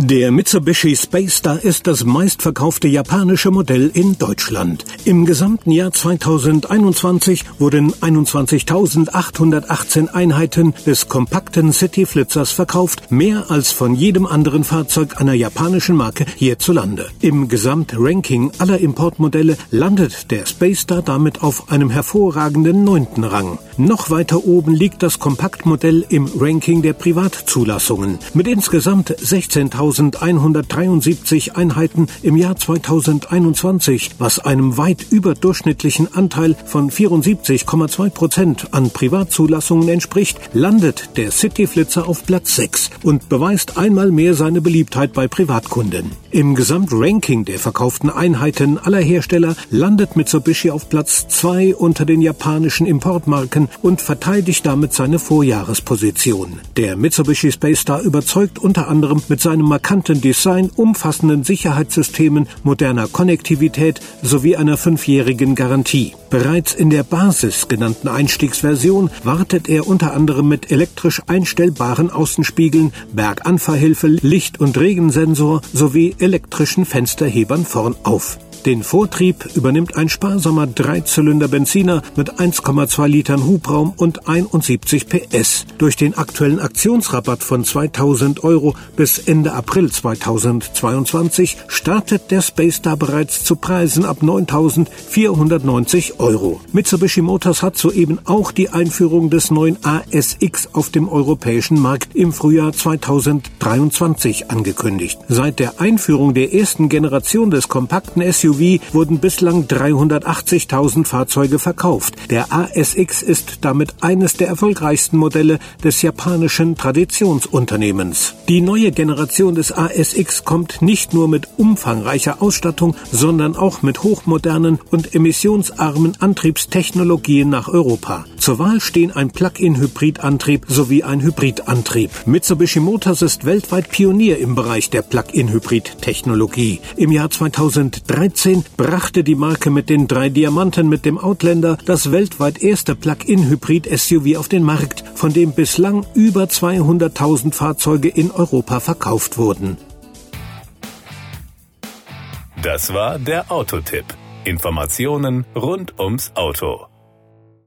Der Mitsubishi Space Star ist das meistverkaufte japanische Modell in Deutschland. Im gesamten Jahr 2021 wurden 21.818 Einheiten des kompakten City-Flitzers verkauft, mehr als von jedem anderen Fahrzeug einer japanischen Marke hierzulande. Im Gesamtranking aller Importmodelle landet der Space Star damit auf einem hervorragenden neunten Rang. Noch weiter oben liegt das Kompaktmodell im Ranking der Privatzulassungen. Mit insgesamt 16.000 1173 Einheiten im Jahr 2021, was einem weit überdurchschnittlichen Anteil von 74,2 Prozent an Privatzulassungen entspricht, landet der Cityflitzer auf Platz 6 und beweist einmal mehr seine Beliebtheit bei Privatkunden. Im Gesamtranking der verkauften Einheiten aller Hersteller landet Mitsubishi auf Platz 2 unter den japanischen Importmarken und verteidigt damit seine Vorjahresposition. Der Mitsubishi Space Star überzeugt unter anderem mit seinem markanten Design, umfassenden Sicherheitssystemen, moderner Konnektivität sowie einer fünfjährigen Garantie. Bereits in der Basis genannten Einstiegsversion wartet er unter anderem mit elektrisch einstellbaren Außenspiegeln, Berganfahrhilfe, Licht- und Regensensor sowie elektrischen Fensterhebern vorn auf. Den Vortrieb übernimmt ein sparsamer Dreizylinder-Benziner mit 1,2 Litern Hubraum und 71 PS. Durch den aktuellen Aktionsrabatt von 2000 Euro bis Ende April 2022 startet der Space Star bereits zu Preisen ab 9490 Euro. Mitsubishi Motors hat soeben auch die Einführung des neuen ASX auf dem europäischen Markt im Frühjahr 2023 angekündigt. Seit der Einführung der ersten Generation des kompakten SUV SUV wurden bislang 380.000 Fahrzeuge verkauft. Der ASX ist damit eines der erfolgreichsten Modelle des japanischen Traditionsunternehmens. Die neue Generation des ASX kommt nicht nur mit umfangreicher Ausstattung, sondern auch mit hochmodernen und emissionsarmen Antriebstechnologien nach Europa. Zur Wahl stehen ein Plug-in-Hybridantrieb sowie ein Hybridantrieb. Mitsubishi Motors ist weltweit Pionier im Bereich der Plug-in-Hybrid-Technologie. Im Jahr 2013 2013 brachte die Marke mit den drei Diamanten mit dem Outlander das weltweit erste Plug-in-Hybrid-SUV auf den Markt, von dem bislang über 200.000 Fahrzeuge in Europa verkauft wurden. Das war der Autotipp. Informationen rund ums Auto.